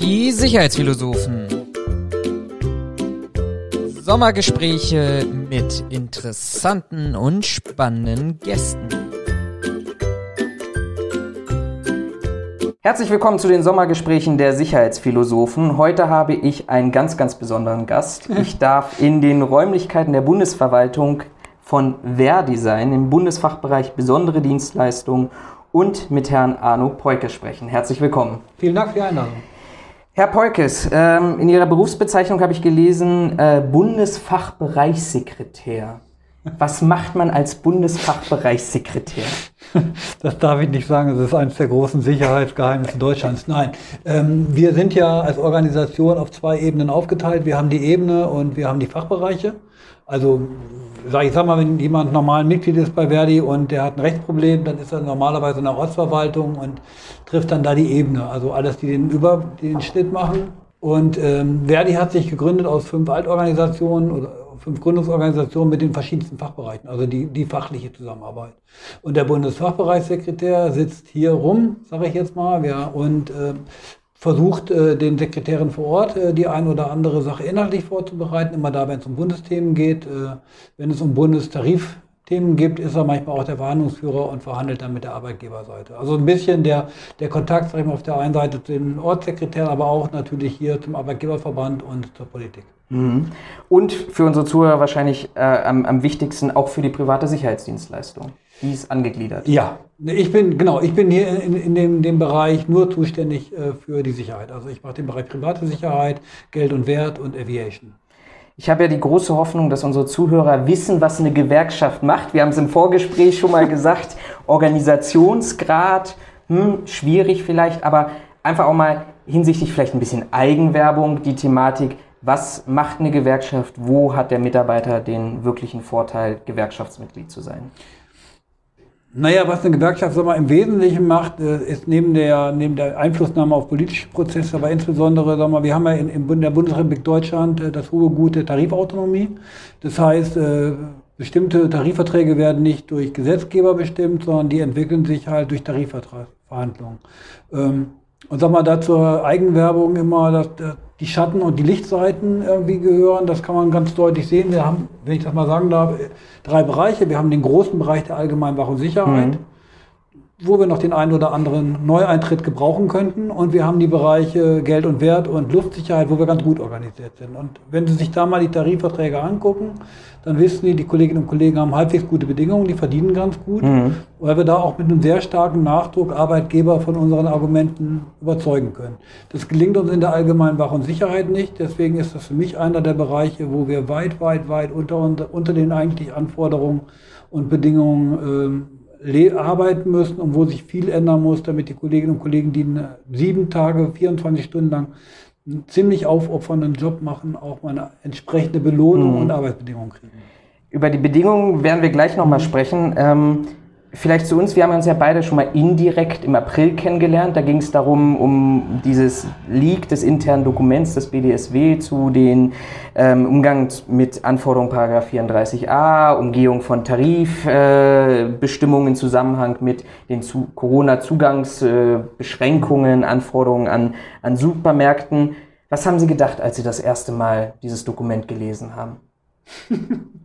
Die Sicherheitsphilosophen. Sommergespräche mit interessanten und spannenden Gästen. Herzlich willkommen zu den Sommergesprächen der Sicherheitsphilosophen. Heute habe ich einen ganz, ganz besonderen Gast. Ich darf in den Räumlichkeiten der Bundesverwaltung von Verdi sein, im Bundesfachbereich Besondere Dienstleistungen und mit Herrn Arno Peuke sprechen. Herzlich willkommen. Vielen Dank für die Einladung. Herr Peukes, ähm, in Ihrer Berufsbezeichnung habe ich gelesen, äh, Bundesfachbereichssekretär. Was macht man als Bundesfachbereichssekretär? Das darf ich nicht sagen, das ist eines der großen Sicherheitsgeheimnisse Deutschlands. Nein, ähm, wir sind ja als Organisation auf zwei Ebenen aufgeteilt. Wir haben die Ebene und wir haben die Fachbereiche. Also sag ich sag mal, wenn jemand normal Mitglied ist bei Verdi und der hat ein Rechtsproblem, dann ist er normalerweise in der Ortsverwaltung und trifft dann da die Ebene. Also alles, die den über den Schnitt machen. Und ähm, Verdi hat sich gegründet aus fünf Altorganisationen oder fünf Gründungsorganisationen mit den verschiedensten Fachbereichen, also die, die fachliche Zusammenarbeit. Und der Bundesfachbereichssekretär sitzt hier rum, sage ich jetzt mal, ja, und äh, versucht, äh, den Sekretären vor Ort äh, die ein oder andere Sache inhaltlich vorzubereiten, immer da, wenn es um Bundesthemen geht. Äh, wenn es um Bundestarifthemen gibt, ist er manchmal auch der Verhandlungsführer und verhandelt dann mit der Arbeitgeberseite. Also ein bisschen der, der Kontakt, sag ich mal, auf der einen Seite zu den Ortssekretären, aber auch natürlich hier zum Arbeitgeberverband und zur Politik. Mhm. Und für unsere Zuhörer wahrscheinlich äh, am, am wichtigsten auch für die private Sicherheitsdienstleistung. Die ist angegliedert. Ja, ich bin, genau, ich bin hier in, in dem, dem Bereich nur zuständig äh, für die Sicherheit. Also ich mache den Bereich private Sicherheit, Geld und Wert und Aviation. Ich habe ja die große Hoffnung, dass unsere Zuhörer wissen, was eine Gewerkschaft macht. Wir haben es im Vorgespräch schon mal gesagt, Organisationsgrad, hm, schwierig vielleicht, aber einfach auch mal hinsichtlich vielleicht ein bisschen Eigenwerbung, die Thematik, was macht eine Gewerkschaft, wo hat der Mitarbeiter den wirklichen Vorteil, Gewerkschaftsmitglied zu sein? Naja, was eine Gewerkschaft sag mal, im Wesentlichen macht, äh, ist neben der, neben der Einflussnahme auf politische Prozesse, aber insbesondere, sag mal, wir haben ja in, in der Bundesrepublik Deutschland äh, das hohe Gute Tarifautonomie. Das heißt, äh, bestimmte Tarifverträge werden nicht durch Gesetzgeber bestimmt, sondern die entwickeln sich halt durch Tarifverhandlungen. Und sag mal, da zur Eigenwerbung immer, dass die Schatten- und die Lichtseiten irgendwie gehören. Das kann man ganz deutlich sehen. Wir haben, wenn ich das mal sagen darf, drei Bereiche. Wir haben den großen Bereich der Allgemeinwach und Sicherheit, mhm. Wo wir noch den einen oder anderen Neueintritt gebrauchen könnten. Und wir haben die Bereiche Geld und Wert und Luftsicherheit, wo wir ganz gut organisiert sind. Und wenn Sie sich da mal die Tarifverträge angucken, dann wissen Sie, die Kolleginnen und Kollegen haben halbwegs gute Bedingungen, die verdienen ganz gut, mhm. weil wir da auch mit einem sehr starken Nachdruck Arbeitgeber von unseren Argumenten überzeugen können. Das gelingt uns in der allgemeinen Wach- und Sicherheit nicht, deswegen ist das für mich einer der Bereiche, wo wir weit, weit, weit unter, unter den eigentlich Anforderungen und Bedingungen ähm, arbeiten müssen und wo sich viel ändern muss, damit die Kolleginnen und Kollegen, die sieben Tage, 24 Stunden lang einen ziemlich aufopfernden Job machen, auch mal eine entsprechende Belohnung mhm. und Arbeitsbedingungen kriegen. Über die Bedingungen werden wir gleich nochmal mhm. sprechen. Ähm, vielleicht zu uns, wir haben uns ja beide schon mal indirekt im April kennengelernt. Da ging es darum, um dieses Leak des internen Dokuments des BDSW zu den ähm, Umgang mit Anforderungen 34a, Umgehung von Tarifbestimmungen äh, im Zusammenhang mit den zu Corona-Zugangsbeschränkungen, äh, Anforderungen an, an Supermärkten. Was haben Sie gedacht, als Sie das erste Mal dieses Dokument gelesen haben?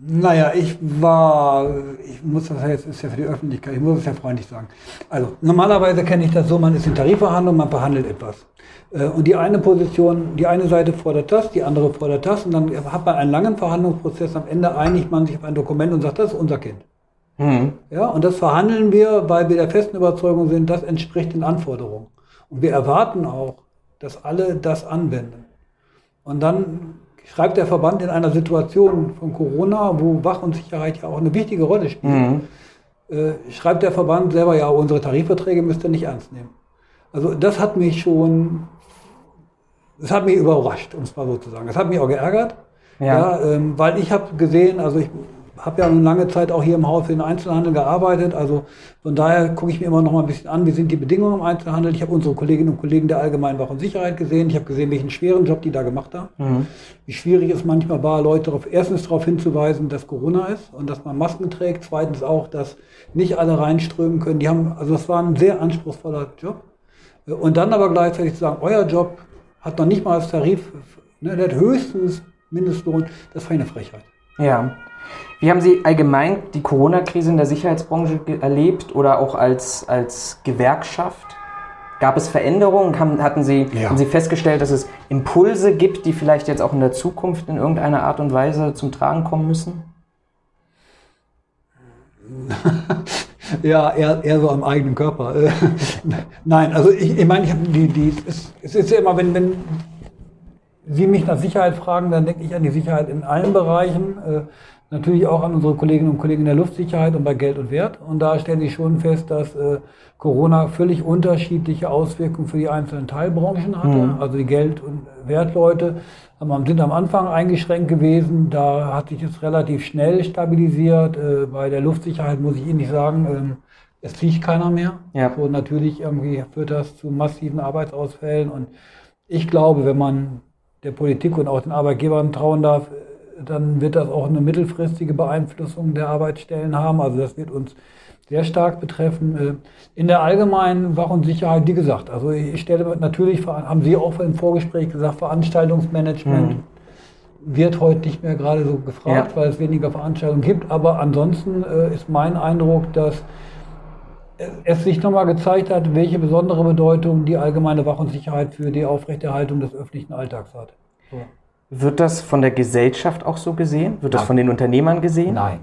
Naja, ich war, ich muss das jetzt, ist ja für die Öffentlichkeit, ich muss es ja freundlich sagen. Also, normalerweise kenne ich das so, man ist in Tarifverhandlungen, man verhandelt etwas. Äh, und die eine Position, die eine Seite fordert das, die andere fordert das, und dann hat man einen langen Verhandlungsprozess, am Ende einigt man sich auf ein Dokument und sagt, das ist unser Kind. Mhm. Ja, und das verhandeln wir, weil wir der festen Überzeugung sind, das entspricht den Anforderungen. Und wir erwarten auch, dass alle das anwenden. Und dann schreibt der Verband in einer Situation von Corona, wo Wach und Sicherheit ja auch eine wichtige Rolle spielen, mhm. äh, schreibt der Verband selber, ja, unsere Tarifverträge müsst ihr nicht ernst nehmen. Also das hat mich schon, das hat mich überrascht, um es mal so zu sagen. Das hat mich auch geärgert, ja. ja ähm, weil ich habe gesehen, also ich habe ja eine lange Zeit auch hier im Haus für den Einzelhandel gearbeitet. Also von daher gucke ich mir immer noch mal ein bisschen an, wie sind die Bedingungen im Einzelhandel. Ich habe unsere Kolleginnen und Kollegen der Allgemeinen Wach und Sicherheit gesehen. Ich habe gesehen, welchen schweren Job die da gemacht haben. Mhm. Wie schwierig es manchmal war, Leute darauf, erstens darauf hinzuweisen, dass Corona ist und dass man Masken trägt. Zweitens auch, dass nicht alle reinströmen können. Die haben, also es war ein sehr anspruchsvoller Job. Und dann aber gleichzeitig zu sagen, euer Job hat noch nicht mal das Tarif, ne, der hat höchstens Mindestlohn, das war eine Frechheit. Ja. Wie haben Sie allgemein die Corona-Krise in der Sicherheitsbranche erlebt oder auch als, als Gewerkschaft? Gab es Veränderungen? Haben, hatten Sie, Ja. haben Sie festgestellt, dass es Impulse gibt, die vielleicht jetzt auch in der Zukunft in irgendeiner Art und Weise zum Tragen kommen müssen? Ja, eher, eher so am eigenen Körper. Äh, Nein, also ich, ich meine, ich habe die, die, es, es ist ja immer, wenn, wenn Sie mich nach Sicherheit fragen, dann denke ich an die Sicherheit in allen Bereichen. Natürlich auch an unsere Kolleginnen und Kollegen in der Luftsicherheit und bei Geld und Wert. Und da stellen Sie schon fest, dass äh, Corona völlig unterschiedliche Auswirkungen für die einzelnen Teilbranchen hatte. Also die Geld- und Wertleute haben- sind am Anfang eingeschränkt gewesen. Da hat sich es relativ schnell stabilisiert. Äh, bei der Luftsicherheit muss ich Ihnen nicht sagen, ähm, es fliegt keiner mehr. Ja. So, natürlich irgendwie führt das zu massiven Arbeitsausfällen. Und ich glaube, wenn man der Politik und auch den Arbeitgebern trauen darf, dann wird das auch eine mittelfristige Beeinflussung der Arbeitsstellen haben. Also das wird uns sehr stark betreffen. Äh, In der allgemeinen Wach- und Sicherheit, wie gesagt, also ich stelle natürlich, haben Sie auch im Vorgespräch gesagt, Veranstaltungsmanagement wird heute nicht mehr gerade so gefragt, Ja. weil es weniger Veranstaltungen gibt. Aber ansonsten äh, ist mein Eindruck, dass es sich nochmal gezeigt hat, welche besondere Bedeutung die allgemeine Wach- und Sicherheit für die Aufrechterhaltung des öffentlichen Alltags hat. So. Wird das von der Gesellschaft auch so gesehen? Wird das von den Unternehmern gesehen? Nein.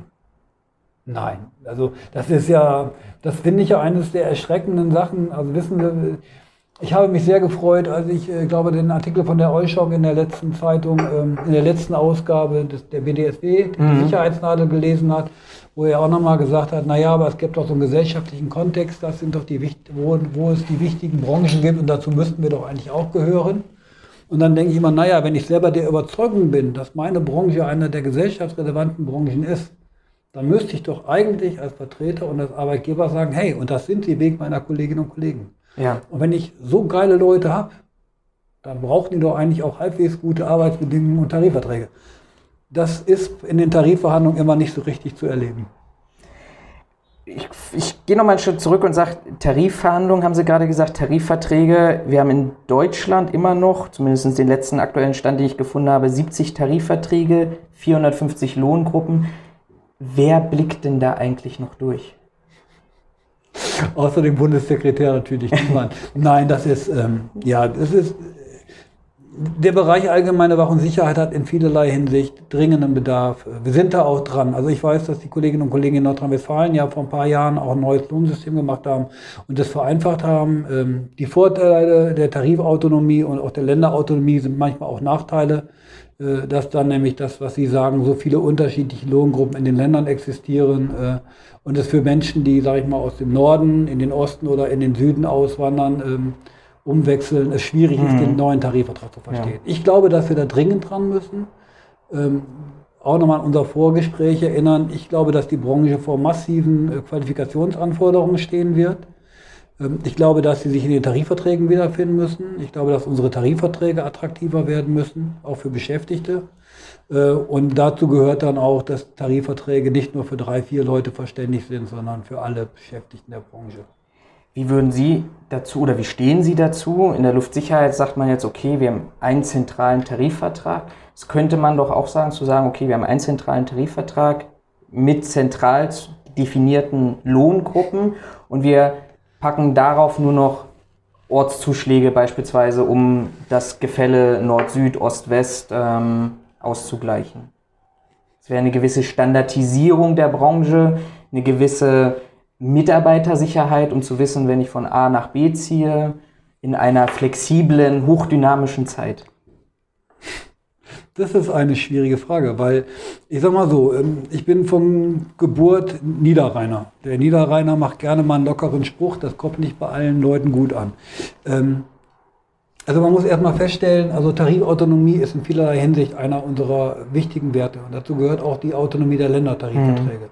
Nein. Also das ist ja, das finde ich ja eines der erschreckenden Sachen. Also wissen Sie, ich habe mich sehr gefreut, als ich, äh, glaube, den Artikel von der Euschok in der letzten Zeitung, ähm, in der letzten Ausgabe des, der BDSW, die Sicherheitsnadel gelesen hat, wo er auch nochmal gesagt hat, naja, aber es gibt doch so einen gesellschaftlichen Kontext, das sind doch die, wo, wo es die wichtigen Branchen gibt und dazu müssten wir doch eigentlich auch gehören. Und dann denke ich immer, naja, wenn ich selber der Überzeugung bin, dass meine Branche eine der gesellschaftsrelevanten Branchen ist, dann müsste ich doch eigentlich als Vertreter und als Arbeitgeber sagen, hey, und das sind die Weg meiner Kolleginnen und Kollegen. Ja. Und wenn ich so geile Leute habe, dann brauchen die doch eigentlich auch halbwegs gute Arbeitsbedingungen und Tarifverträge. Das ist in den Tarifverhandlungen immer nicht so richtig zu erleben. Ich, ich gehe noch mal einen Schritt zurück und sage, Tarifverhandlungen haben Sie gerade gesagt, Tarifverträge. Wir haben in Deutschland immer noch, zumindest den letzten aktuellen Stand, den ich gefunden habe, 70 Tarifverträge, 450 Lohngruppen. Wer blickt denn da eigentlich noch durch? Außer dem Bundessekretär natürlich niemand. Nein, das ist, ähm, ja, das ist, der Bereich allgemeine Wach- und Sicherheit hat in vielerlei Hinsicht dringenden Bedarf. Wir sind da auch dran. Also ich weiß, dass die Kolleginnen und Kollegen in Nordrhein-Westfalen ja vor ein paar Jahren auch ein neues Lohnsystem gemacht haben und das vereinfacht haben. Ähm, Die Vorteile der Tarifautonomie und auch der Länderautonomie sind manchmal auch Nachteile äh, dass dann nämlich das, was Sie sagen, so viele unterschiedliche Lohngruppen in den Ländern existieren äh, und es für Menschen, die, sage ich mal, aus dem Norden in den Osten oder in den Süden auswandern, ähm, umwechseln, es schwierig ist, den neuen Tarifvertrag zu verstehen. Ich glaube, dass wir da dringend dran müssen. Ähm, auch nochmal an unser Vorgespräch erinnern. Ich glaube, dass die Branche vor massiven äh, Qualifikationsanforderungen stehen wird. Ähm, Ich glaube, dass sie sich in den Tarifverträgen wiederfinden müssen. Ich glaube, dass unsere Tarifverträge attraktiver werden müssen, auch für Beschäftigte. Äh, Und dazu gehört dann auch, dass Tarifverträge nicht nur für drei, vier Leute verständigt sind, sondern für alle Beschäftigten der Branche. Wie würden Sie dazu oder wie stehen Sie dazu? In der Luftsicherheit sagt man jetzt, okay, wir haben einen zentralen Tarifvertrag. Das könnte man doch auch sagen, zu sagen, okay, wir haben einen zentralen Tarifvertrag mit zentral definierten Lohngruppen und wir packen darauf nur noch Ortszuschläge beispielsweise, um das Gefälle Nord-Süd, Ost-West ähm, auszugleichen. Es wäre eine gewisse Standardisierung der Branche, eine gewisse Mitarbeitersicherheit, um zu wissen, wenn ich von A nach B ziehe, in einer flexiblen, hochdynamischen Zeit. Das ist eine schwierige Frage, weil ich sag mal so, ähm, ich bin von Geburt Niederrheiner. Der Niederrheiner macht gerne mal einen lockeren Spruch, das kommt nicht bei allen Leuten gut an. Ähm, Also man muss erstmal feststellen, also Tarifautonomie ist in vielerlei Hinsicht einer unserer wichtigen Werte. Und dazu gehört auch die Autonomie der Ländertarifverträge.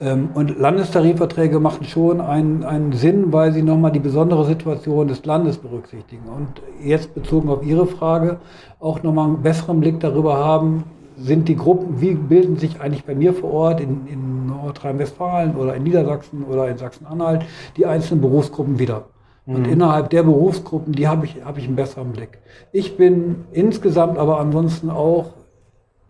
Ähm, Und Landestarifverträge machen schon einen, einen Sinn, weil sie nochmal die besondere Situation des Landes berücksichtigen. Und jetzt bezogen auf Ihre Frage auch nochmal einen besseren Blick darüber haben, sind die Gruppen, wie bilden sich eigentlich bei mir vor Ort in, in Nordrhein-Westfalen oder in Niedersachsen oder in Sachsen-Anhalt die einzelnen Berufsgruppen wieder? Und innerhalb der Berufsgruppen, die habe ich, habe ich einen besseren Blick. Ich bin insgesamt aber ansonsten auch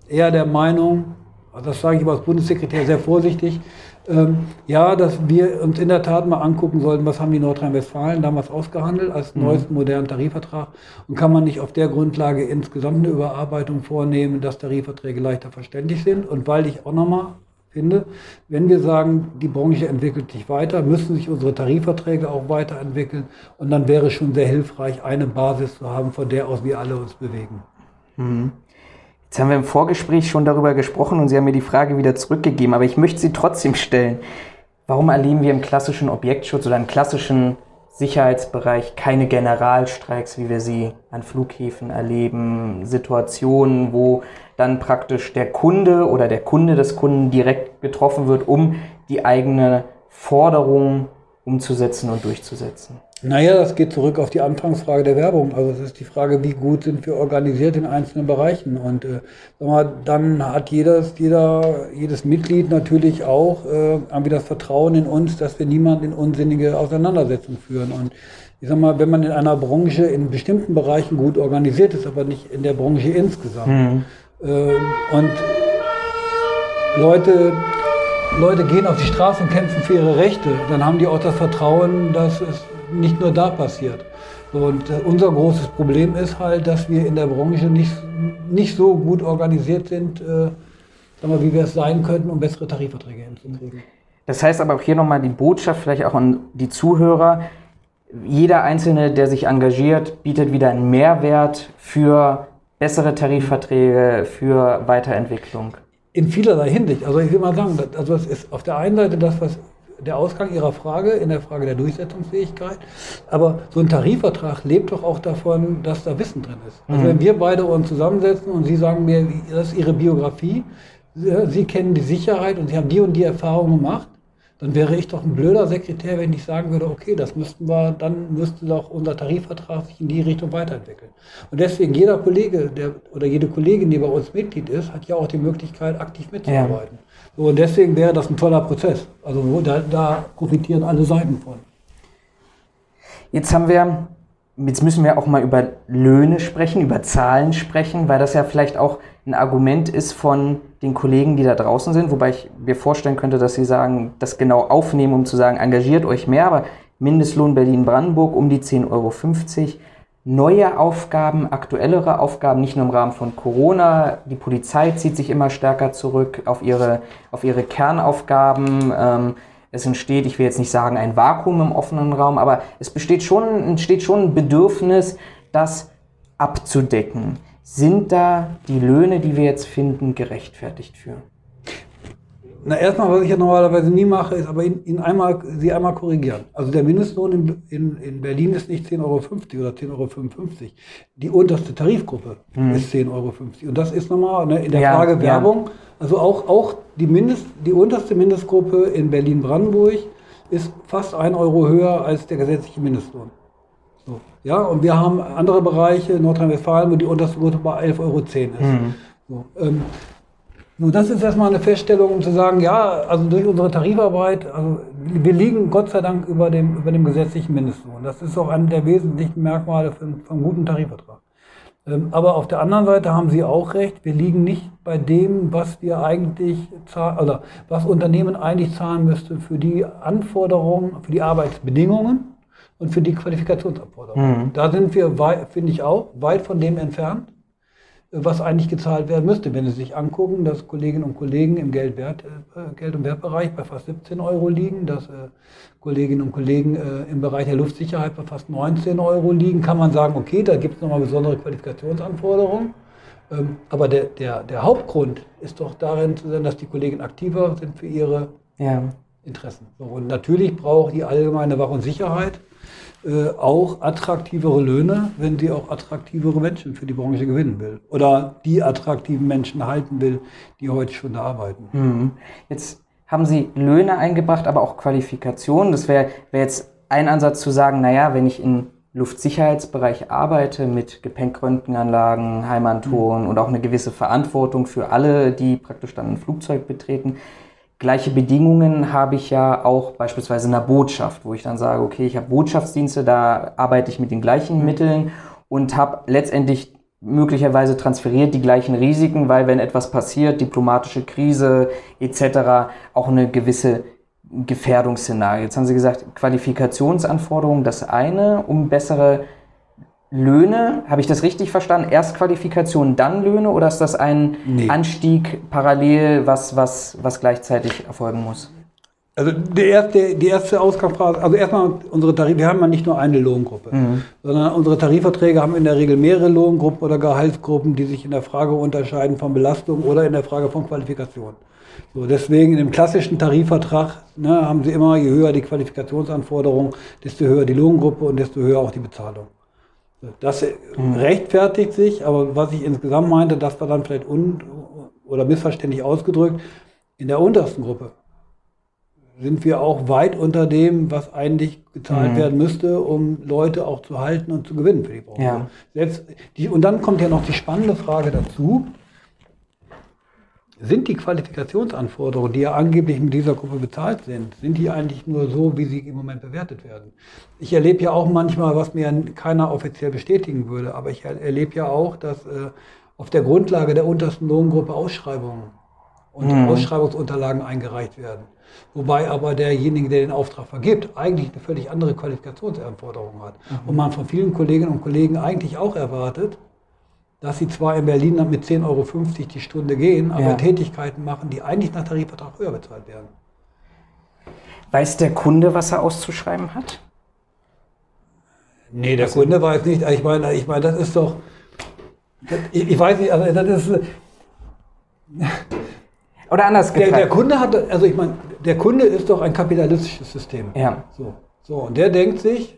eher der Meinung, also das sage ich aber als Bundessekretär sehr vorsichtig, ähm, ja, dass wir uns in der Tat mal angucken sollten, was haben die Nordrhein-Westfalen damals ausgehandelt als mhm. neuesten modernen Tarifvertrag und kann man nicht auf der Grundlage insgesamt eine Überarbeitung vornehmen, dass Tarifverträge leichter verständlich sind und weil ich auch nochmal finde, wenn wir sagen, die Branche entwickelt sich weiter, müssen sich unsere Tarifverträge auch weiterentwickeln und dann wäre es schon sehr hilfreich, eine Basis zu haben, von der aus wir alle uns bewegen. Mhm. Jetzt haben wir im Vorgespräch schon darüber gesprochen und Sie haben mir die Frage wieder zurückgegeben, aber ich möchte sie trotzdem stellen. Warum erleben wir im klassischen Objektschutz oder im klassischen Sicherheitsbereich keine Generalstreiks, wie wir sie an Flughäfen erleben, Situationen, wo dann praktisch der Kunde oder der Kunde des Kunden direkt getroffen wird, um die eigene Forderung umzusetzen und durchzusetzen? Naja, das geht zurück auf die Anfangsfrage der Werbung. Also es ist die Frage, wie gut sind wir organisiert in einzelnen Bereichen. Und äh, sag mal, dann hat jedes, jeder, jedes Mitglied natürlich auch äh, irgendwie das Vertrauen in uns, dass wir niemanden in unsinnige Auseinandersetzungen führen. Und ich sag mal, wenn man in einer Branche in bestimmten Bereichen gut organisiert ist, aber nicht in der Branche insgesamt. Mhm. Äh, und Leute, Leute gehen auf die Straße und kämpfen für ihre Rechte, dann haben die auch das Vertrauen, dass es nicht nur da passiert. Und äh, unser großes Problem ist halt, dass wir in der Branche nicht, nicht so gut organisiert sind, äh, wir, wie wir es sein könnten, um bessere Tarifverträge hinzukriegen. Das heißt aber auch hier nochmal die Botschaft vielleicht auch an die Zuhörer. Jeder Einzelne, der sich engagiert, bietet wieder einen Mehrwert für bessere Tarifverträge, für Weiterentwicklung. In vielerlei Hinsicht. Also ich will mal sagen, also es ist auf der einen Seite das, was der Ausgang Ihrer Frage in der Frage der Durchsetzungsfähigkeit. Aber so ein Tarifvertrag lebt doch auch davon, dass da Wissen drin ist. Also mhm. wenn wir beide uns zusammensetzen und Sie sagen mir, das ist Ihre Biografie, Sie kennen die Sicherheit und Sie haben die und die Erfahrung gemacht, dann wäre ich doch ein blöder Sekretär, wenn ich sagen würde, okay, das müssten wir, dann müsste doch unser Tarifvertrag sich in die Richtung weiterentwickeln. Und deswegen jeder Kollege der, oder jede Kollegin, die bei uns Mitglied ist, hat ja auch die Möglichkeit, aktiv mitzuarbeiten. Ja. So, und deswegen wäre das ein toller Prozess. Also da, da profitieren alle Seiten von. Jetzt haben wir, jetzt müssen wir auch mal über Löhne sprechen, über Zahlen sprechen, weil das ja vielleicht auch ein Argument ist von den Kollegen, die da draußen sind, wobei ich mir vorstellen könnte, dass sie sagen, das genau aufnehmen, um zu sagen, engagiert euch mehr, aber Mindestlohn Berlin-Brandenburg um die 10,50 Euro neue Aufgaben, aktuellere Aufgaben, nicht nur im Rahmen von Corona. Die Polizei zieht sich immer stärker zurück auf ihre, auf ihre Kernaufgaben. Ähm, es entsteht, ich will jetzt nicht sagen ein Vakuum im offenen Raum, aber es besteht schon, entsteht schon ein Bedürfnis, das abzudecken. Sind da die Löhne, die wir jetzt finden, gerechtfertigt für? Na, erstmal, was ich ja normalerweise nie mache, ist aber ihn, ihn einmal, sie einmal korrigieren. Also der Mindestlohn in, in, in Berlin ist nicht 10,50 Euro oder 10,55 Euro. Die unterste Tarifgruppe mhm. ist 10,50 Euro. Und das ist nochmal ne, in der ja, Frage Werbung. Ja. Also auch, auch die, Mindest, die unterste Mindestgruppe in Berlin-Brandenburg ist fast 1 Euro höher als der gesetzliche Mindestlohn. So. Ja, und wir haben andere Bereiche, Nordrhein-Westfalen, wo die unterste Gruppe bei 11,10 Euro ist. Mhm. So, ähm, nun, das ist erstmal eine Feststellung, um zu sagen, ja, also durch unsere Tarifarbeit, also wir liegen Gott sei Dank über dem, über dem gesetzlichen Mindestlohn. Das ist auch ein der wesentlichen Merkmale von, von guten Tarifvertrag. Ähm, aber auf der anderen Seite haben Sie auch recht, wir liegen nicht bei dem, was wir eigentlich zahlen, oder was Unternehmen eigentlich zahlen müsste für die Anforderungen, für die Arbeitsbedingungen und für die Qualifikationsanforderungen. Mhm. Da sind wir, finde ich auch, weit von dem entfernt was eigentlich gezahlt werden müsste. Wenn Sie sich angucken, dass Kolleginnen und Kollegen im Geld, -Wert, äh, Geld und Wertbereich bei fast 17 Euro liegen, dass äh, Kolleginnen und Kollegen äh, im Bereich der Luftsicherheit bei fast 19 Euro liegen, kann man sagen, okay, da gibt es nochmal besondere Qualifikationsanforderungen. Ähm, aber der, der, der Hauptgrund ist doch darin zu sein, dass die Kollegen aktiver sind für ihre ja. Interessen. Und natürlich braucht die allgemeine Wach- und Sicherheit äh, auch attraktivere Löhne, wenn sie auch attraktivere Menschen für die Branche gewinnen will. Oder die attraktiven Menschen halten will, die heute schon da arbeiten. Mhm. Jetzt haben Sie Löhne eingebracht, aber auch Qualifikationen. Das wäre wär jetzt ein Ansatz zu sagen, naja, wenn ich im Luftsicherheitsbereich arbeite mit Gepäckröntgenanlagen, Heimantoren mhm. und auch eine gewisse Verantwortung für alle, die praktisch dann ein Flugzeug betreten, Gleiche Bedingungen habe ich ja auch beispielsweise in der Botschaft, wo ich dann sage, okay, ich habe Botschaftsdienste, da arbeite ich mit den gleichen Mitteln und habe letztendlich möglicherweise transferiert die gleichen Risiken, weil wenn etwas passiert, diplomatische Krise etc., auch eine gewisse Gefährdungsszenario. Jetzt haben Sie gesagt, Qualifikationsanforderungen das eine, um bessere Löhne, habe ich das richtig verstanden? Erst Qualifikation, dann Löhne oder ist das ein Nee. Anstieg parallel, was, was, was gleichzeitig erfolgen muss? Also der erste, die erste Ausgangsphase, also erstmal unsere Tarif, wir haben ja nicht nur eine Lohngruppe, sondern unsere Tarifverträge haben in der Regel mehrere Lohngruppen oder Gehaltsgruppen, die sich in der Frage unterscheiden von Belastung oder in der Frage von Qualifikation. So, deswegen in dem klassischen Tarifvertrag ne, haben Sie immer, je höher die Qualifikationsanforderungen, desto höher die Lohngruppe und desto höher auch die Bezahlung. Das äh, rechtfertigt sich, aber was ich insgesamt meinte, das war dann vielleicht un oder missverständlich ausgedrückt, in der untersten Gruppe sind wir auch weit unter dem, was eigentlich gezahlt Mhm. werden müsste, um Leute auch zu halten und zu gewinnen für die Branche. Ja. Selbst die, und dann kommt ja noch die spannende Frage dazu. Sind die Qualifikationsanforderungen, die ja angeblich mit dieser Gruppe bezahlt sind, sind die eigentlich nur so, wie sie im Moment bewertet werden? Ich erlebe ja auch manchmal, was mir keiner offiziell bestätigen würde, aber ich er- erlebe ja auch, dass äh, auf der Grundlage der untersten Lohngruppe Ausschreibungen und Ausschreibungsunterlagen eingereicht werden. Wobei aber derjenige, der den Auftrag vergibt, eigentlich eine völlig andere Qualifikationsanforderung hat. Und man von vielen Kolleginnen und Kollegen eigentlich auch erwartet, dass sie zwar in Berlin dann mit 10,50 Euro die Stunde gehen, aber Ja. Tätigkeiten machen, die eigentlich nach Tarifvertrag höher bezahlt werden. Weiß der Kunde, was er auszuschreiben hat? Nee, der Kunde weiß nicht. Ich meine, ich meine, das ist doch. das- Ich, ich weiß nicht, also das ist. Oder anders Der, gefragt. der Kunde hat, also ich meine, der Kunde ist doch ein kapitalistisches System. Ja. So, so, und der denkt sich,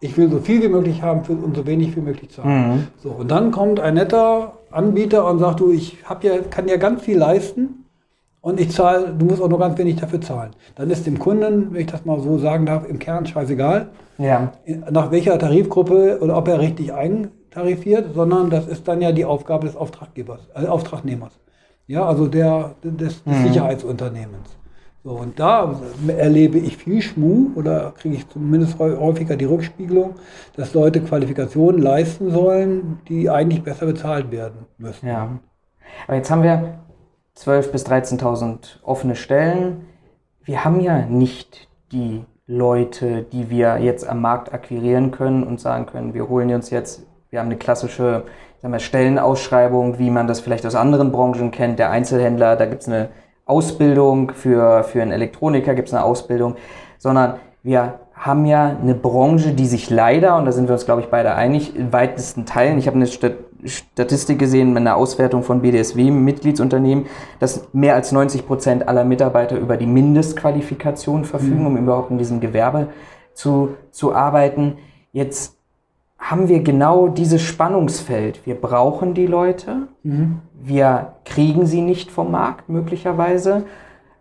ich will so viel wie möglich haben für, und so wenig wie möglich zahlen. Mhm. So, und dann kommt ein netter Anbieter und sagt, du, ich hab ja, kann ja ganz viel leisten und ich zahle, du musst auch nur ganz wenig dafür zahlen. Dann ist dem Kunden, wenn ich das mal so sagen darf, im Kern scheißegal, Ja. nach welcher Tarifgruppe oder ob er richtig eintarifiert, sondern das ist dann ja die Aufgabe des Auftraggebers, äh, Auftragnehmers. Ja, also der, des, des Sicherheitsunternehmens. So, und da erlebe ich viel Schmuh oder kriege ich zumindest häu- häufiger die Rückspiegelung, dass Leute Qualifikationen leisten sollen, die eigentlich besser bezahlt werden müssen. Ja. Aber jetzt haben wir 12.000 bis 13.000 offene Stellen. Wir haben ja nicht die Leute, die wir jetzt am Markt akquirieren können und sagen können, wir holen uns jetzt, wir haben eine klassische ich sag mal, Stellenausschreibung, wie man das vielleicht aus anderen Branchen kennt, der Einzelhändler, da gibt es eine Ausbildung für, für einen Elektroniker, gibt es eine Ausbildung, sondern wir haben ja eine Branche, die sich leider, und da sind wir uns, glaube ich, beide einig, in weitesten Teilen, ich habe eine Stat Statistik gesehen mit einer Auswertung von BDSW, Mitgliedsunternehmen, dass mehr als 90 Prozent aller Mitarbeiter über die Mindestqualifikation verfügen, um überhaupt in diesem Gewerbe zu, zu arbeiten. Jetzt haben wir genau dieses Spannungsfeld. Wir brauchen die Leute, wir kriegen sie nicht vom Markt möglicherweise,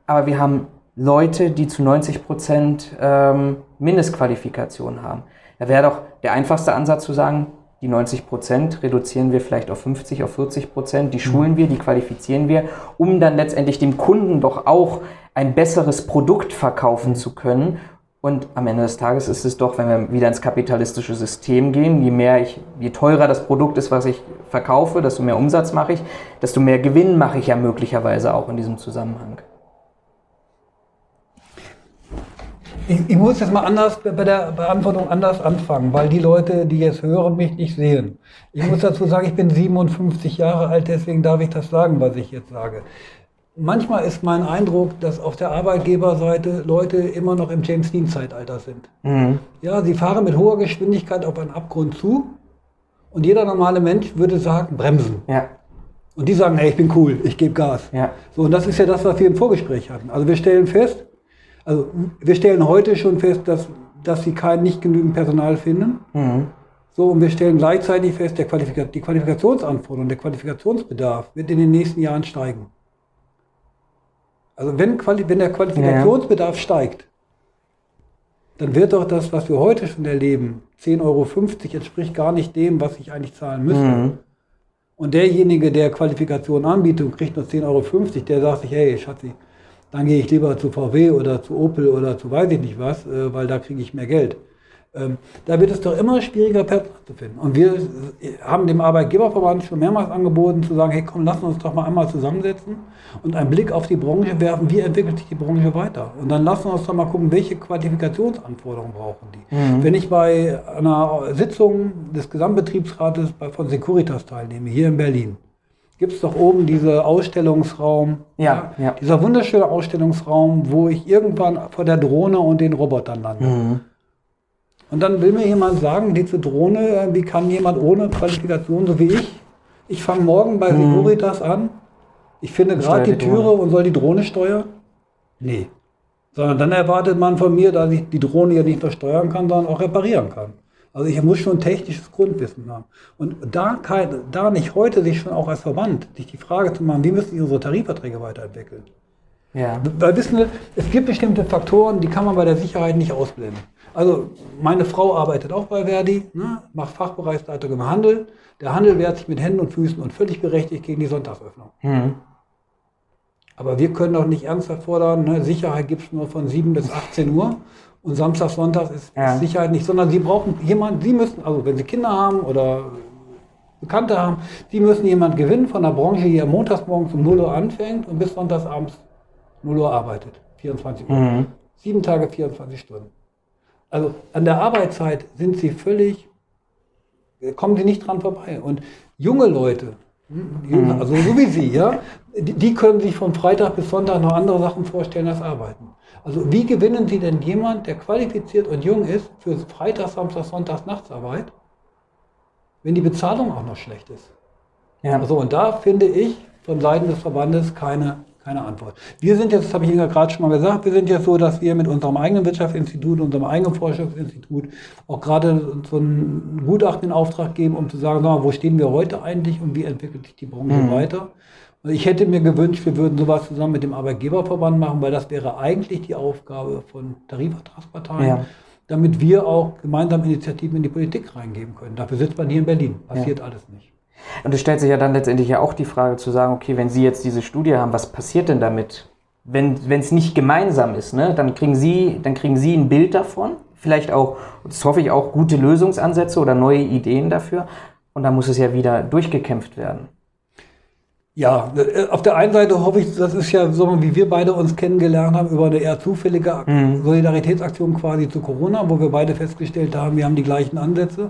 aber wir haben Leute, die zu 90 Prozent ähm, Mindestqualifikation haben. Da wäre doch der einfachste Ansatz zu sagen, die 90 Prozent reduzieren wir vielleicht auf 50, auf 40 Prozent, die schulen wir, die qualifizieren wir, um dann letztendlich dem Kunden doch auch ein besseres Produkt verkaufen zu können. Und am Ende des Tages ist es doch, wenn wir wieder ins kapitalistische System gehen, je mehr ich, je teurer das Produkt ist, was ich verkaufe, desto mehr Umsatz mache ich, desto mehr Gewinn mache ich ja möglicherweise auch in diesem Zusammenhang. Ich, ich muss jetzt mal anders bei der Beantwortung anders anfangen, weil die Leute, die jetzt hören, mich nicht sehen. Ich muss dazu sagen, ich bin 57 Jahre alt, deswegen darf ich das sagen, was ich jetzt sage. Manchmal ist mein Eindruck, dass auf der Arbeitgeberseite Leute immer noch im James Dean-Zeitalter sind. Ja, sie fahren mit hoher Geschwindigkeit auf einen Abgrund zu und jeder normale Mensch würde sagen, bremsen. Ja, Und die sagen, hey, ich bin cool, ich gebe Gas. Ja. So, und das ist ja das, was wir im Vorgespräch hatten. Also wir stellen fest, also wir stellen heute schon fest, dass, dass sie kein nicht genügend Personal finden. So, und wir stellen gleichzeitig fest, der Qualifika die Qualifikationsanforderungen, der Qualifikationsbedarf wird in den nächsten Jahren steigen. Also wenn, Quali wenn der Qualifikationsbedarf steigt, dann wird doch das, was wir heute schon erleben, 10,50 Euro entspricht gar nicht dem, was ich eigentlich zahlen müsste. Und derjenige, der Qualifikation anbietet und kriegt nur 10,50 Euro, der sagt sich, hey, Schatzi, dann gehe ich lieber zu VW oder zu Opel oder zu weiß ich nicht was, äh, weil da kriege ich mehr Geld. Ähm, da wird es doch immer schwieriger, Personal zu finden. Und wir haben dem Arbeitgeberverband schon mehrmals angeboten, zu sagen, hey komm, lass uns doch mal einmal zusammensetzen und einen Blick auf die Branche werfen, wie entwickelt sich die Branche weiter. Und dann lassen wir uns doch mal gucken, welche Qualifikationsanforderungen brauchen die. Mhm. Wenn ich bei einer Sitzung des Gesamtbetriebsrates von Securitas teilnehme, hier in Berlin, gibt es doch oben diese Ausstellungsraum, ja, ja, dieser wunderschöne Ausstellungsraum, wo ich irgendwann vor der Drohne und den Robotern lande. Mhm. Und dann will mir jemand sagen, diese Drohne, wie kann jemand ohne Qualifikation, so wie ich, ich fange morgen bei mhm. Securitas an, ich finde gerade die Türe und soll die Drohne steuern? Nee. Sondern dann erwartet man von mir, dass ich die Drohne ja nicht nur steuern kann, sondern auch reparieren kann. Also ich muss schon technisches Grundwissen haben. Und da, kein, da nicht heute sich schon auch als Verband, sich die Frage zu machen, wie müssen Sie unsere Tarifverträge weiterentwickeln? Ja. Weil wissen wir, es gibt bestimmte Faktoren, die kann man bei der Sicherheit nicht ausblenden. Also meine Frau arbeitet auch bei Verdi, ne, macht Fachbereichsleitung im Handel. Der Handel wehrt sich mit Händen und Füßen und völlig berechtigt gegen die Sonntagsöffnung. Mhm. Aber wir können doch nicht ernsthaft fordern, ne, Sicherheit gibt es nur von 7 bis 18 Uhr und Samstag, Sonntag ist, ja. Sicherheit nicht, sondern Sie brauchen jemanden, Sie müssen, also wenn Sie Kinder haben oder Bekannte haben, Sie müssen jemanden gewinnen von der Branche, die am montagsmorgens um 0 Uhr anfängt und bis sonntagsabends 0 Uhr arbeitet. 24 Uhr. Mhm. Sieben Tage, 24 Stunden. Also an der Arbeitszeit sind sie völlig, kommen sie nicht dran vorbei. Und junge Leute, hm, also so wie Sie, ja, die, können sich von Freitag bis Sonntag noch andere Sachen vorstellen als arbeiten. Also wie gewinnen Sie denn jemand, der qualifiziert und jung ist, für Freitag, Samstag, Sonntag, Nachtsarbeit, wenn die Bezahlung auch noch schlecht ist? Ja. Also und da finde ich von Seiten des Verbandes keine keine Antwort. Wir sind jetzt, das habe ich Ihnen gerade schon mal gesagt, wir sind jetzt so, dass wir mit unserem eigenen Wirtschaftsinstitut, unserem eigenen Forschungsinstitut auch gerade so ein Gutachten in Auftrag geben, um zu sagen, mal, wo stehen wir heute eigentlich und wie entwickelt sich die Branche mhm. weiter. Und ich hätte mir gewünscht, wir würden sowas zusammen mit dem Arbeitgeberverband machen, weil das wäre eigentlich die Aufgabe von Tarifvertragsparteien. Ja damit wir auch gemeinsam Initiativen in die Politik reingeben können. Dafür sitzt man hier in Berlin. Passiert ja. alles nicht. Und es stellt sich ja dann letztendlich ja auch die Frage zu sagen, okay, wenn Sie jetzt diese Studie haben, was passiert denn damit? Wenn es nicht gemeinsam ist, ne, dann kriegen Sie, dann kriegen Sie ein Bild davon, vielleicht auch, das hoffe ich auch, gute Lösungsansätze oder neue Ideen dafür. Und dann muss es ja wieder durchgekämpft werden. Ja, äh, auf der einen Seite hoffe ich, das ist ja so, wie wir beide uns kennengelernt haben, über eine eher zufällige mhm. Solidaritätsaktion quasi zu Corona, wo wir beide festgestellt haben, wir haben die gleichen Ansätze.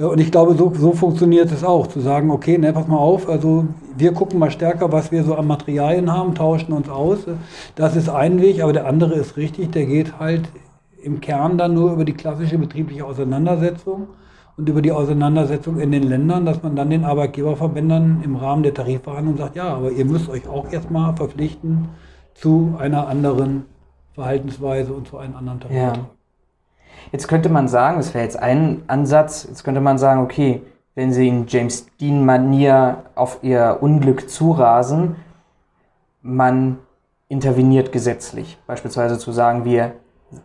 Und ich glaube, so, so funktioniert es auch, zu sagen, okay, ne, pass mal auf, also wir gucken mal stärker, was wir so an Materialien haben, tauschen uns aus. Das ist ein Weg, aber der andere ist richtig, der geht halt im Kern dann nur über die klassische betriebliche Auseinandersetzung und über die Auseinandersetzung in den Ländern, dass man dann den Arbeitgeberverbändern im Rahmen der Tarifverhandlungen sagt, ja, aber ihr müsst euch auch erstmal verpflichten zu einer anderen Verhaltensweise und zu einem anderen Tarifvertrag. Ja. Jetzt könnte man sagen, das wäre jetzt ein Ansatz, jetzt könnte man sagen, okay, wenn sie in James Dean-Manier auf ihr Unglück zurasen, man interveniert gesetzlich. Beispielsweise zu sagen, wir,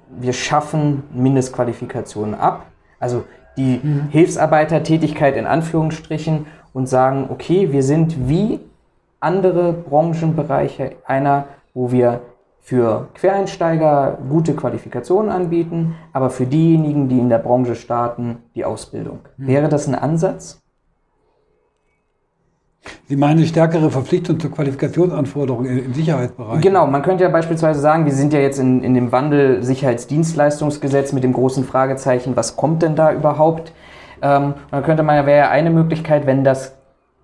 wir schaffen Mindestqualifikationen ab, also die mhm. Hilfsarbeitertätigkeit in Anführungsstrichen und sagen, okay, wir sind wie andere Branchenbereiche einer, wo wir für Quereinsteiger gute Qualifikationen anbieten, aber für diejenigen, die in der Branche starten, die Ausbildung. Hm. Wäre das ein Ansatz? Sie meinen eine stärkere Verpflichtung zur Qualifikationsanforderung im Sicherheitsbereich? Genau, man könnte ja beispielsweise sagen, wir sind ja jetzt in, in dem Wandel Sicherheitsdienstleistungsgesetz mit dem großen Fragezeichen, was kommt denn da überhaupt? Ähm, dann könnte man wäre ja eine Möglichkeit, wenn das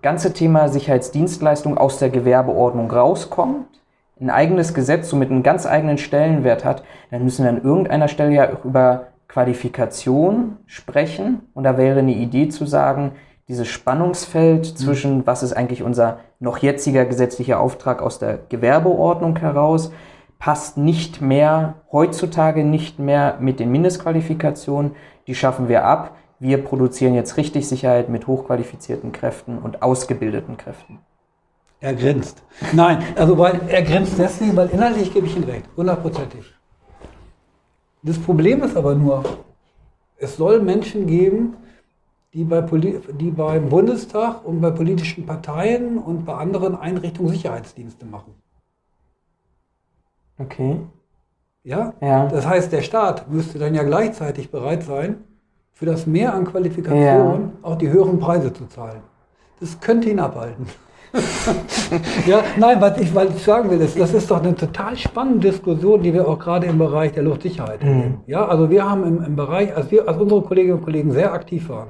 ganze Thema Sicherheitsdienstleistung aus der Gewerbeordnung rauskommt, ein eigenes Gesetz so mit einem ganz eigenen Stellenwert hat, dann müssen wir an irgendeiner Stelle ja auch über Qualifikation sprechen. Und da wäre eine Idee zu sagen, dieses Spannungsfeld mhm. zwischen, was ist eigentlich unser noch jetziger gesetzlicher Auftrag aus der Gewerbeordnung heraus, passt nicht mehr, heutzutage nicht mehr mit den Mindestqualifikationen. Die schaffen wir ab. Wir produzieren jetzt richtig Sicherheit mit hochqualifizierten Kräften und ausgebildeten Kräften. Er grinst. Nein, also weil er grinst deswegen, weil innerlich gebe ich ihm recht, hundertprozentig. Das Problem ist aber nur, es soll Menschen geben, die, bei die beim Bundestag und bei politischen Parteien und bei anderen Einrichtungen Sicherheitsdienste machen. Okay. Ja? Ja. Das heißt, der Staat müsste dann ja gleichzeitig bereit sein, für das Mehr an Qualifikation auch die höheren Preise zu zahlen. Das könnte ihn abhalten. ja, nein, was ich, was ich sagen will, ist, das ist doch eine total spannende Diskussion, die wir auch gerade im Bereich der Luftsicherheit erleben. Ja, also wir haben im, im Bereich, als wir, als unsere Kolleginnen und Kollegen sehr aktiv waren,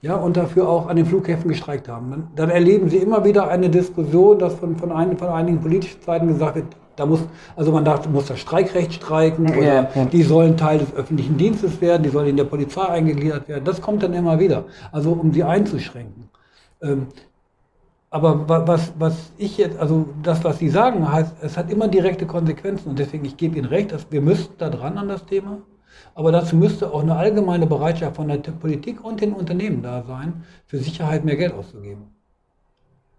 ja, und dafür auch an den Flughäfen gestreikt haben, dann, dann erleben sie immer wieder eine Diskussion, dass von, von, ein, von einigen politischen Seiten gesagt wird, da muss, also man dachte, muss das Streikrecht streiken oder Ja, ja. die sollen Teil des öffentlichen Dienstes werden, die sollen in der Polizei eingegliedert werden. Das kommt dann immer wieder, also um sie einzuschränken. Ähm, aber wa- was, was ich jetzt, also das, was Sie sagen, heißt, es hat immer direkte Konsequenzen und deswegen, ich gebe Ihnen recht, dass wir müssten da dran an das Thema. Aber dazu müsste auch eine allgemeine Bereitschaft von der Politik und den Unternehmen da sein, für Sicherheit mehr Geld auszugeben.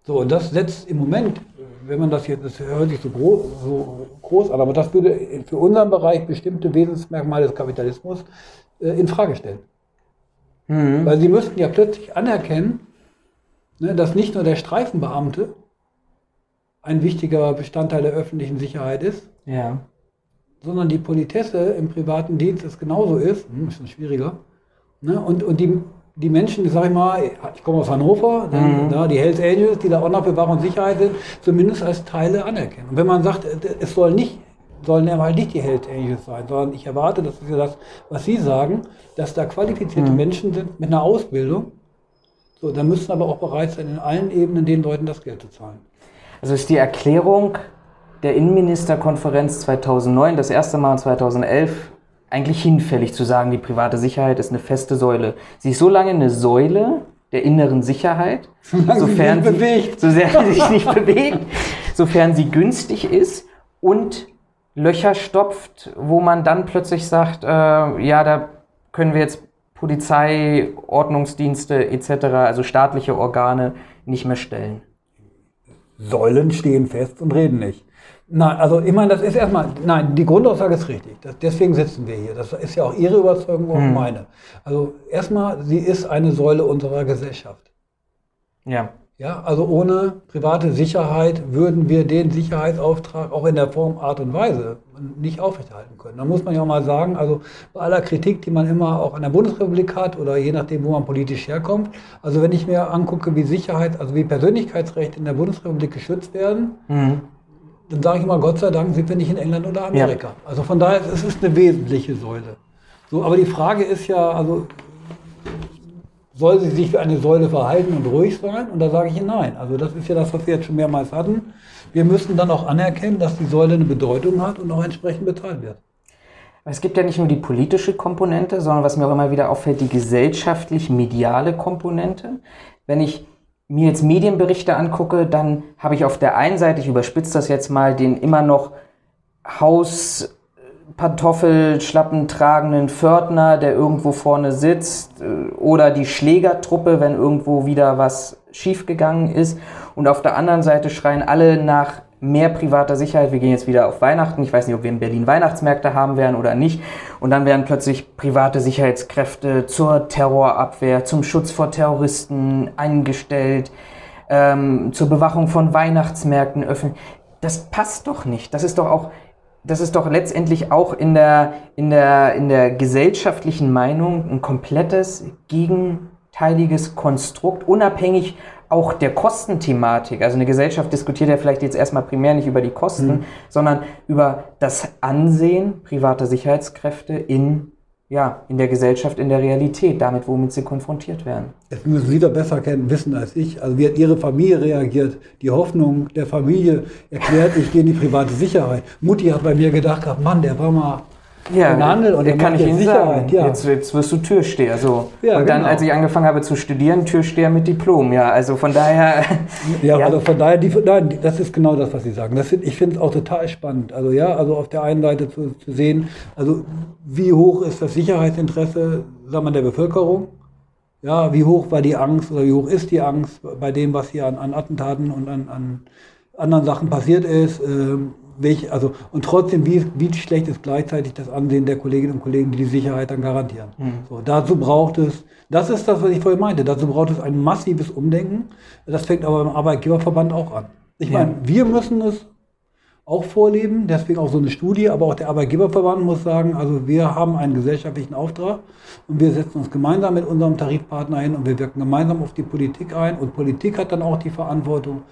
So, und das setzt im Moment, wenn man das jetzt, das hört sich so groß, so groß an, aber das würde für unseren Bereich bestimmte Wesensmerkmale des Kapitalismus äh, in Frage stellen. Mhm. Weil sie müssten ja plötzlich anerkennen, ne, dass nicht nur der Streifenbeamte ein wichtiger Bestandteil der öffentlichen Sicherheit ist, Ja. sondern die Politesse im privaten Dienst es genauso ist, hm, ist ein schwieriger, ne, und, und die, die Menschen, sag ich mal, ich komme aus Hannover, dann, da, die Hells Angels, die da auch noch für Wach und Sicherheit sind, zumindest als Teile anerkennen. Und wenn man sagt, äh, es soll nicht, sollen halt nicht die Hells Angels sein, sondern ich erwarte, das ist ja das, was Sie sagen, dass da qualifizierte Menschen sind mit einer Ausbildung, so, dann müssen aber auch bereit sein, in allen Ebenen den Leuten das Geld zu zahlen. Also ist die Erklärung der Innenministerkonferenz 2009, das erste Mal 2011, eigentlich hinfällig zu sagen, die private Sicherheit ist eine feste Säule. Sie ist so lange eine Säule der inneren Sicherheit, Solange sie sofern nicht bewegt. sofern sie sich nicht bewegt, sofern sie günstig ist und Löcher stopft, wo man dann plötzlich sagt, äh, ja, da können wir jetzt Polizei, Ordnungsdienste etc., also staatliche Organe nicht mehr stellen. Säulen stehen fest und reden nicht. Nein, also ich meine, das ist erstmal, nein, die Grundaussage ist richtig. Das, deswegen sitzen wir hier. Das ist ja auch Ihre Überzeugung, auch meine. Also erstmal, sie ist eine Säule unserer Gesellschaft. Ja. Ja, also ohne private Sicherheit würden wir den Sicherheitsauftrag auch in der Form, Art und Weise nicht aufrechterhalten können. Da muss man ja auch mal sagen, also bei aller Kritik, die man immer auch an der Bundesrepublik hat oder je nachdem, wo man politisch herkommt, also wenn ich mir angucke, wie Sicherheit, also wie Persönlichkeitsrechte in der Bundesrepublik geschützt werden, Mhm. dann sage ich mal, Gott sei Dank sind wir nicht in England oder Amerika. Also von daher, es ist eine wesentliche Säule. So, aber die Frage ist ja, also soll sie sich wie eine Säule verhalten und ruhig sein? Und da sage ich Ihnen nein. Also das ist ja das, was wir jetzt schon mehrmals hatten. Wir müssen dann auch anerkennen, dass die Säule eine Bedeutung hat und auch entsprechend bezahlt wird. Es gibt ja nicht nur die politische Komponente, sondern was mir auch immer wieder auffällt, die gesellschaftlich-mediale Komponente. Wenn ich mir jetzt Medienberichte angucke, dann habe ich auf der einen Seite, ich überspitze das jetzt mal, den immer noch Hauspantoffel-Schlappen tragenden Pförtner, der irgendwo vorne sitzt, äh, oder die Schlägertruppe, wenn irgendwo wieder was schiefgegangen ist. Und auf der anderen Seite schreien alle nach mehr privater Sicherheit. Wir gehen jetzt wieder auf Weihnachten. Ich weiß nicht, ob wir in Berlin Weihnachtsmärkte haben werden oder nicht. Und dann werden plötzlich private Sicherheitskräfte zur Terrorabwehr, zum Schutz vor Terroristen eingestellt, ähm, zur Bewachung von Weihnachtsmärkten öffnen. Das passt doch nicht. Das ist doch auch, das ist doch letztendlich auch in der, in der, in der gesellschaftlichen Meinung ein komplettes gegenteiliges Konstrukt, unabhängig auch der Kostenthematik. Also eine Gesellschaft diskutiert ja vielleicht jetzt erstmal primär nicht über die Kosten, sondern über das Ansehen privater Sicherheitskräfte in, ja, in der Gesellschaft, in der Realität, damit, womit sie konfrontiert werden. Das müssen Sie doch besser kennen, wissen als ich. Also wie hat Ihre Familie reagiert? Die Hoffnung der Familie erklärt, ich gehe in die private Sicherheit. Mutti hat bei mir gedacht, Mann, der war mal Ja, in Handel und kann ich Ihnen Sicherheit, sagen. ja. Jetzt, jetzt wirst du Türsteher. So. Ja, und dann, genau. als ich angefangen habe zu studieren, Türsteher mit Diplom. Ja, also von daher. Ja, also von daher, die, nein, das ist genau das, was Sie sagen. Das ich finde es auch total spannend. Also ja, also auf der einen Seite zu, zu sehen, also wie hoch ist das Sicherheitsinteresse, sagen wir, der Bevölkerung? Ja, wie hoch war die Angst oder wie hoch ist die Angst bei dem, was hier an, an Attentaten und an, an anderen Sachen passiert ist? Ähm, welch, also, und trotzdem, wie, wie schlecht ist gleichzeitig das Ansehen der Kolleginnen und Kollegen, die die Sicherheit dann garantieren? So, dazu braucht es, das ist das, was ich vorhin meinte, dazu braucht es ein massives Umdenken. Das fängt aber im Arbeitgeberverband auch an. Ich Ja. meine, wir müssen es auch vorleben. Deswegen auch so eine Studie, aber auch der Arbeitgeberverband muss sagen, also wir haben einen gesellschaftlichen Auftrag und wir setzen uns gemeinsam mit unserem Tarifpartner hin und wir wirken gemeinsam auf die Politik ein. Und Politik hat dann auch die Verantwortung,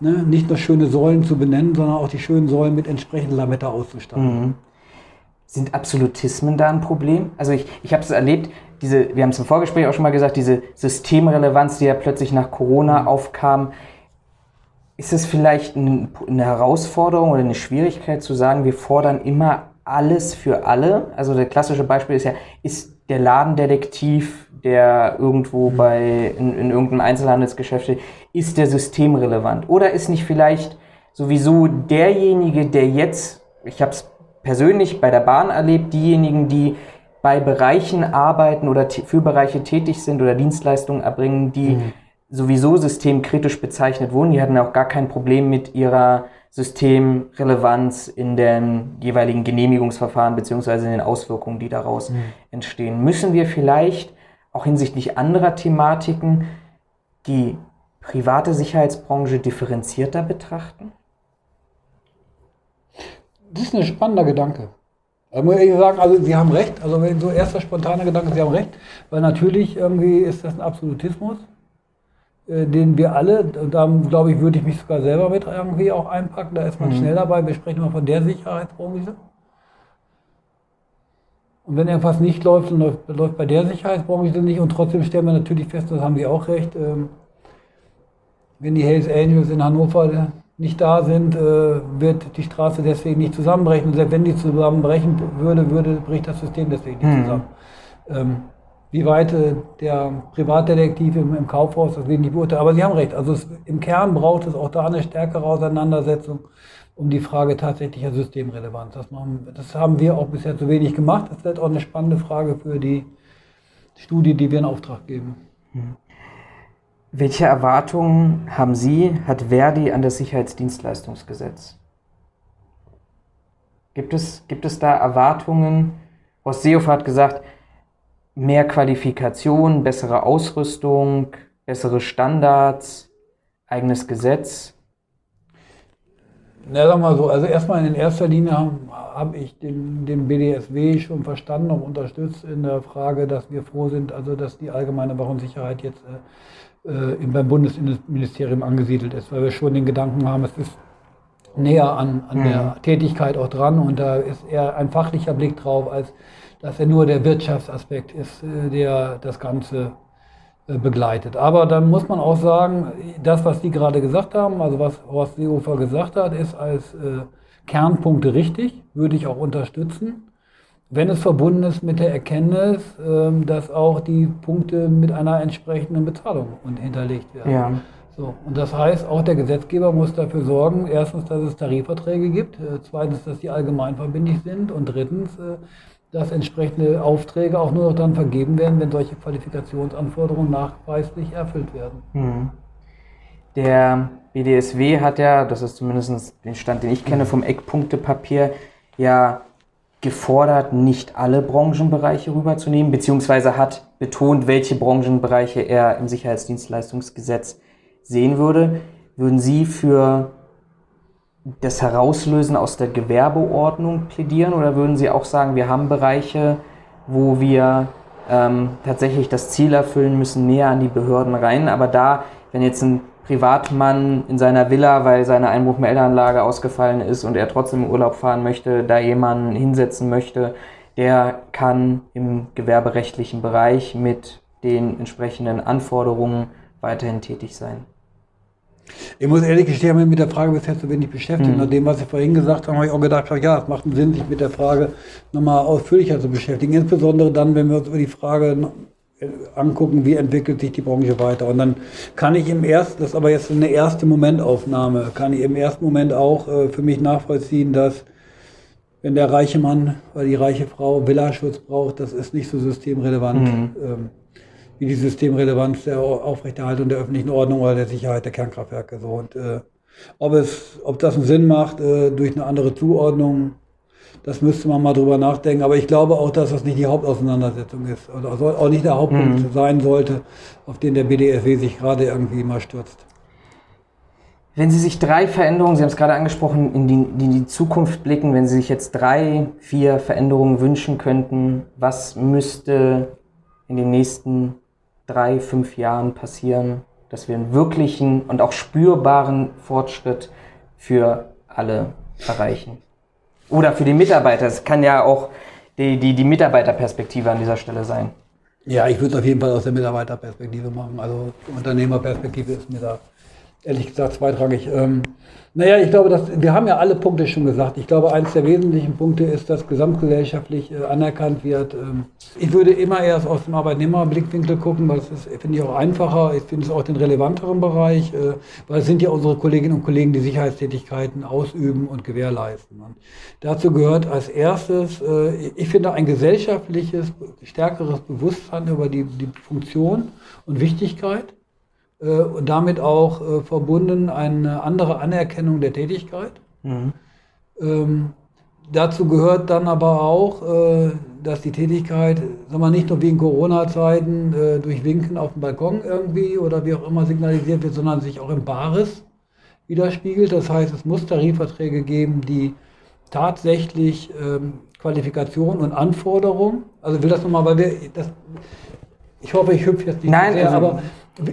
ne, nicht nur schöne Säulen zu benennen, sondern auch die schönen Säulen mit entsprechendem Lametta auszustatten. Mhm. Sind Absolutismen da ein Problem? Also ich, ich habe es erlebt, diese, wir haben es im Vorgespräch auch schon mal gesagt, diese Systemrelevanz, die ja plötzlich nach Corona mhm. aufkam, ist es vielleicht eine Herausforderung oder eine Schwierigkeit zu sagen, wir fordern immer alles für alle? Also der klassische Beispiel ist ja, ist der Ladendetektiv, der irgendwo mhm. bei in, in irgendeinem Einzelhandelsgeschäft steht, ist der systemrelevant? Oder ist nicht vielleicht sowieso derjenige, der jetzt, ich habe es persönlich bei der Bahn erlebt, diejenigen, die bei Bereichen arbeiten oder für Bereiche tätig sind oder Dienstleistungen erbringen, die mhm. sowieso systemkritisch bezeichnet wurden, die hatten auch gar kein Problem mit ihrer Systemrelevanz in den jeweiligen Genehmigungsverfahren beziehungsweise in den Auswirkungen, die daraus mhm. entstehen. Müssen wir vielleicht auch hinsichtlich anderer Thematiken die private Sicherheitsbranche differenzierter betrachten? Das ist ein spannender Gedanke. Da muss ich sagen, also Sie haben recht, also wenn so erster spontaner Gedanke, Sie haben recht, weil natürlich irgendwie ist das ein Absolutismus, äh, den wir alle, da glaube ich, würde ich mich sogar selber mit irgendwie auch einpacken, da ist man mhm. schnell dabei, wir sprechen mal von der Sicherheitsbranche. Und wenn irgendwas nicht läuft, dann läuft, läuft bei der Sicherheitsbranche nicht und trotzdem stellen wir natürlich fest, das haben Sie auch recht, ähm, wenn die Hells Angels in Hannover nicht da sind, äh, wird die Straße deswegen nicht zusammenbrechen. Und selbst wenn die zusammenbrechen würde, würde bricht das System deswegen nicht mhm. zusammen. Ähm, wie weit äh, der Privatdetektiv im, im, Kaufhaus, das nicht beurteilen. Aber Sie haben recht. Also es, im Kern braucht es auch da eine stärkere Auseinandersetzung um die Frage tatsächlicher Systemrelevanz. Das, machen, das haben wir auch bisher zu wenig gemacht. Das wird auch eine spannende Frage für die Studie, die wir in Auftrag geben. Mhm. Welche Erwartungen haben Sie, hat Verdi an das Sicherheitsdienstleistungsgesetz? Gibt es, gibt es da Erwartungen? Horst Seehofer hat gesagt, mehr Qualifikation, bessere Ausrüstung, bessere Standards, eigenes Gesetz. Na, sag mal so, also erstmal in erster Linie habe hab ich den, den BDSW schon verstanden und unterstützt in der Frage, dass wir froh sind, also dass die allgemeine Wach und Sicherheit jetzt äh, äh, beim Bundesministerium angesiedelt ist, weil wir schon den Gedanken haben, es ist näher an, an mhm. der Tätigkeit auch dran und da ist eher ein fachlicher Blick drauf, als dass er nur der Wirtschaftsaspekt ist, äh, der das Ganze begleitet. Aber dann muss man auch sagen, das, was Sie gerade gesagt haben, also was Horst Seehofer gesagt hat, ist als äh, Kernpunkte richtig, würde ich auch unterstützen wenn es verbunden ist mit der Erkenntnis, ähm, dass auch die Punkte mit einer entsprechenden Bezahlung hinterlegt werden. Ja. So, und das heißt, auch der Gesetzgeber muss dafür sorgen, erstens, dass es Tarifverträge gibt, äh, zweitens, dass die allgemeinverbindlich sind und drittens, äh, dass entsprechende Aufträge auch nur noch dann vergeben werden, wenn solche Qualifikationsanforderungen nachweislich erfüllt werden. Hm. Der BDSW hat ja, das ist zumindest den Stand, den ich kenne vom Eckpunktepapier, ja gefordert, nicht alle Branchenbereiche rüberzunehmen, beziehungsweise hat betont, welche Branchenbereiche er im Sicherheitsdienstleistungsgesetz sehen würde. Würden Sie für das Herauslösen aus der Gewerbeordnung plädieren oder würden Sie auch sagen, wir haben Bereiche, wo wir ähm, tatsächlich das Ziel erfüllen müssen, näher an die Behörden rein, aber da, wenn jetzt ein Privatmann in seiner Villa, weil seine Einbruchmeldeanlage ausgefallen ist und er trotzdem in Urlaub fahren möchte, da jemanden hinsetzen möchte, der kann im gewerberechtlichen Bereich mit den entsprechenden Anforderungen weiterhin tätig sein. Ich muss ehrlich gestehen, ich habe mich mit der Frage bisher zu wenig beschäftigt. Mhm. Nach dem, was Sie vorhin gesagt haben, habe ich auch gedacht, ja, es macht einen Sinn, sich mit der Frage nochmal ausführlicher zu beschäftigen. Insbesondere dann, wenn wir uns über die Frage angucken, wie entwickelt sich die Branche weiter. Und dann kann ich im ersten, das ist aber jetzt eine erste Momentaufnahme, kann ich im ersten Moment auch äh, für mich nachvollziehen, dass wenn der reiche Mann oder die reiche Frau Villaschutz braucht, das ist nicht so systemrelevant mhm. ähm, wie die Systemrelevanz der Aufrechterhaltung der öffentlichen Ordnung oder der Sicherheit der Kernkraftwerke. So. Und äh, ob es, ob das einen Sinn macht, äh, durch eine andere Zuordnung das müsste man mal drüber nachdenken. Aber ich glaube auch, dass das nicht die Hauptauseinandersetzung ist. Also auch nicht der Hauptpunkt mhm. sein sollte, auf den der BDSW sich gerade irgendwie mal stürzt. Wenn Sie sich drei Veränderungen, Sie haben es gerade angesprochen, in die, in die Zukunft blicken, wenn Sie sich jetzt drei, vier Veränderungen wünschen könnten, was müsste in den nächsten drei, fünf Jahren passieren, dass wir einen wirklichen und auch spürbaren Fortschritt für alle erreichen? Oder für die Mitarbeiter. Es kann ja auch die, die, die Mitarbeiterperspektive an dieser Stelle sein. Ja, ich würde es auf jeden Fall aus der Mitarbeiterperspektive machen. Also Unternehmerperspektive ist mir da ehrlich gesagt zweitrangig. Ähm, naja, ich glaube, dass, wir haben ja alle Punkte schon gesagt. Ich glaube, eines der wesentlichen Punkte ist, dass gesamtgesellschaftlich äh, anerkannt wird. Ähm, ich würde immer erst aus dem Arbeitnehmerblickwinkel gucken, weil das finde ich auch einfacher. Ich finde es auch den relevanteren Bereich, äh, weil es sind ja unsere Kolleginnen und Kollegen, die Sicherheitstätigkeiten ausüben und gewährleisten. Und dazu gehört als erstes, äh, ich finde, ein gesellschaftliches, stärkeres Bewusstsein über die, die Funktion und Wichtigkeit und damit auch äh, verbunden eine andere Anerkennung der Tätigkeit. Mhm. Ähm, dazu gehört dann aber auch, äh, dass die Tätigkeit, sagen wir nicht nur wie in Corona-Zeiten äh, durch Winken auf dem Balkon irgendwie oder wie auch immer signalisiert wird, sondern sich auch im Bares widerspiegelt. Das heißt, es muss Tarifverträge geben, die tatsächlich ähm, Qualifikation und Anforderungen, also will das nochmal, weil wir das, ich hoffe, ich hüpfe jetzt nicht Nein, sehr, also, aber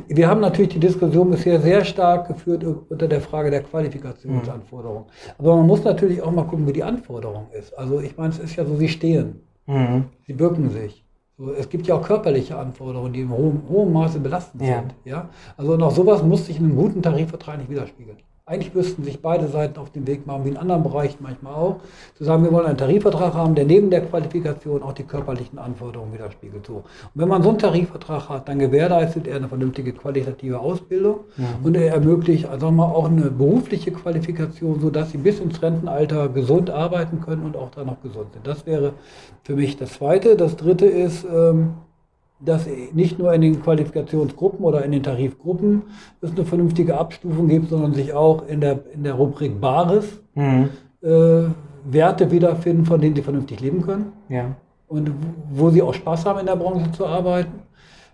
wir haben natürlich die Diskussion bisher sehr stark geführt unter der Frage der Qualifikationsanforderungen. Mhm. Aber man muss natürlich auch mal gucken, wie die Anforderung ist. Also ich meine, es ist ja so, sie stehen, mhm. sie bücken sich. So, es gibt ja auch körperliche Anforderungen, die in hohem, hohem Maße belastend ja. sind. Ja? Also auch sowas muss sich in einem guten Tarifvertrag nicht widerspiegeln. Eigentlich müssten sich beide Seiten auf den Weg machen, wie in anderen Bereichen manchmal auch, zu sagen, wir wollen einen Tarifvertrag haben, der neben der Qualifikation auch die körperlichen Anforderungen widerspiegelt. So. Und wenn man so einen Tarifvertrag hat, dann gewährleistet er eine vernünftige qualitative Ausbildung mhm. und er ermöglicht also mal, auch eine berufliche Qualifikation, sodass sie bis ins Rentenalter gesund arbeiten können und auch dann noch gesund sind. Das wäre für mich das Zweite. Das Dritte ist, ähm, dass nicht nur in den Qualifikationsgruppen oder in den Tarifgruppen es eine vernünftige Abstufung gibt, sondern sich auch in der, in der Rubrik Bares mhm. äh, Werte wiederfinden, von denen sie vernünftig leben können. Ja. Und wo sie auch Spaß haben, in der Branche zu arbeiten.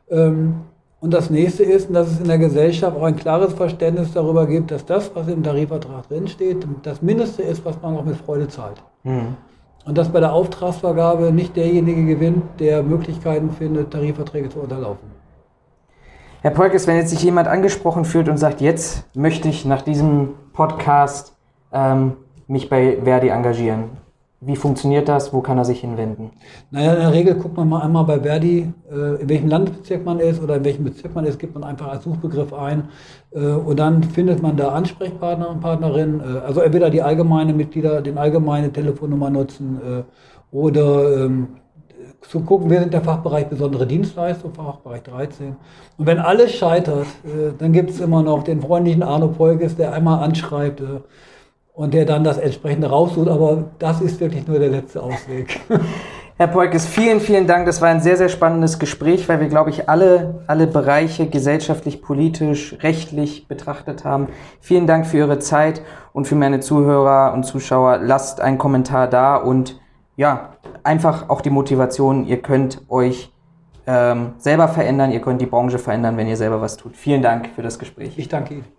Ähm, und das nächste ist, dass es in der Gesellschaft auch ein klares Verständnis darüber gibt, dass das, was im Tarifvertrag drinsteht, das Mindeste ist, was man auch mit Freude zahlt. Mhm. Und dass bei der Auftragsvergabe nicht derjenige gewinnt, der Möglichkeiten findet, Tarifverträge zu unterlaufen. Herr Polkes, wenn jetzt sich jemand angesprochen fühlt und sagt, jetzt möchte ich nach diesem Podcast ähm, mich bei Verdi engagieren, wie funktioniert das? Wo kann er sich hinwenden? Naja, in der Regel guckt man mal einmal bei Verdi, äh, in welchem Landesbezirk man ist oder in welchem Bezirk man ist, gibt man einfach als Suchbegriff ein äh, und dann findet man da Ansprechpartner und Partnerinnen. Äh, also entweder die allgemeine Mitglieder, den allgemeine Telefonnummer nutzen oder ähm, zu gucken, wir sind der Fachbereich besondere Dienstleistung, Fachbereich 13. Und wenn alles scheitert, dann gibt es immer noch den freundlichen Arno Polges, der einmal anschreibt, und der dann das entsprechende raussucht. Aber das ist wirklich nur der letzte Ausweg. Herr Polkes, vielen, vielen Dank. Das war ein sehr, sehr spannendes Gespräch, weil wir, glaube ich, alle, alle Bereiche gesellschaftlich, politisch, rechtlich betrachtet haben. Vielen Dank für Ihre Zeit und für meine Zuhörer und Zuschauer. Lasst einen Kommentar da und ja, einfach auch die Motivation. Ihr könnt euch ähm, selber verändern, ihr könnt die Branche verändern, wenn ihr selber was tut. Vielen Dank für das Gespräch. Ich danke Ihnen.